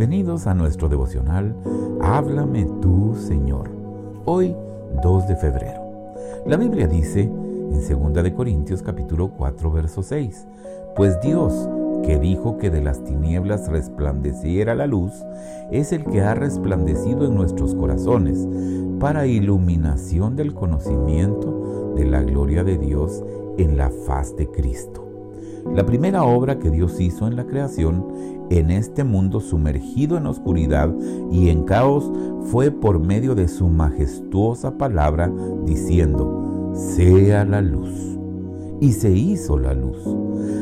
Bienvenidos a nuestro devocional Háblame tú, Señor. Hoy, 2 de febrero. La Biblia dice en 2 de Corintios capítulo 4 verso 6, pues Dios que dijo que de las tinieblas resplandeciera la luz, es el que ha resplandecido en nuestros corazones para iluminación del conocimiento de la gloria de Dios en la faz de Cristo. La primera obra que Dios hizo en la creación, en este mundo sumergido en oscuridad y en caos, fue por medio de su majestuosa palabra, diciendo, sea la luz. Y se hizo la luz.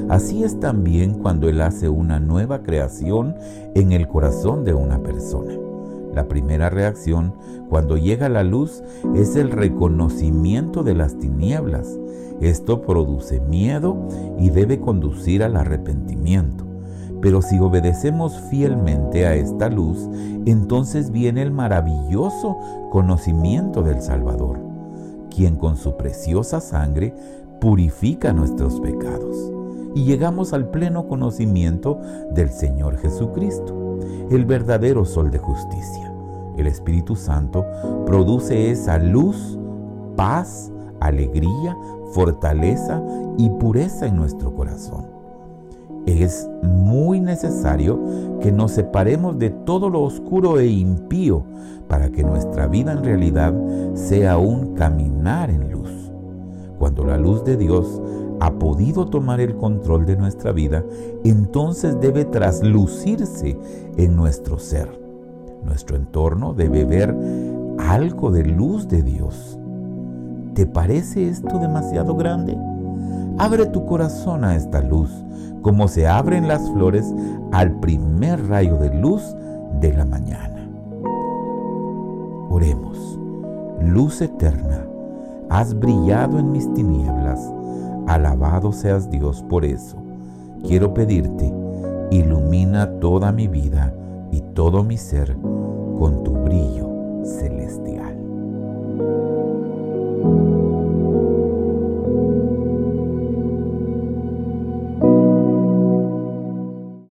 Así es también cuando Él hace una nueva creación en el corazón de una persona. La primera reacción cuando llega la luz es el reconocimiento de las tinieblas. Esto produce miedo y debe conducir al arrepentimiento. Pero si obedecemos fielmente a esta luz, entonces viene el maravilloso conocimiento del Salvador, quien con su preciosa sangre purifica nuestros pecados. Y llegamos al pleno conocimiento del Señor Jesucristo, el verdadero sol de justicia. El Espíritu Santo produce esa luz, paz, alegría, fortaleza y pureza en nuestro corazón. Es muy necesario que nos separemos de todo lo oscuro e impío para que nuestra vida en realidad sea un caminar en luz. Cuando la luz de Dios ha podido tomar el control de nuestra vida, entonces debe traslucirse en nuestro ser. Nuestro entorno debe ver algo de luz de Dios. ¿Te parece esto demasiado grande? Abre tu corazón a esta luz, como se abren las flores al primer rayo de luz de la mañana. Oremos. Luz eterna, has brillado en mis tinieblas. Alabado seas Dios por eso. Quiero pedirte, ilumina toda mi vida y todo mi ser con tu brillo celestial.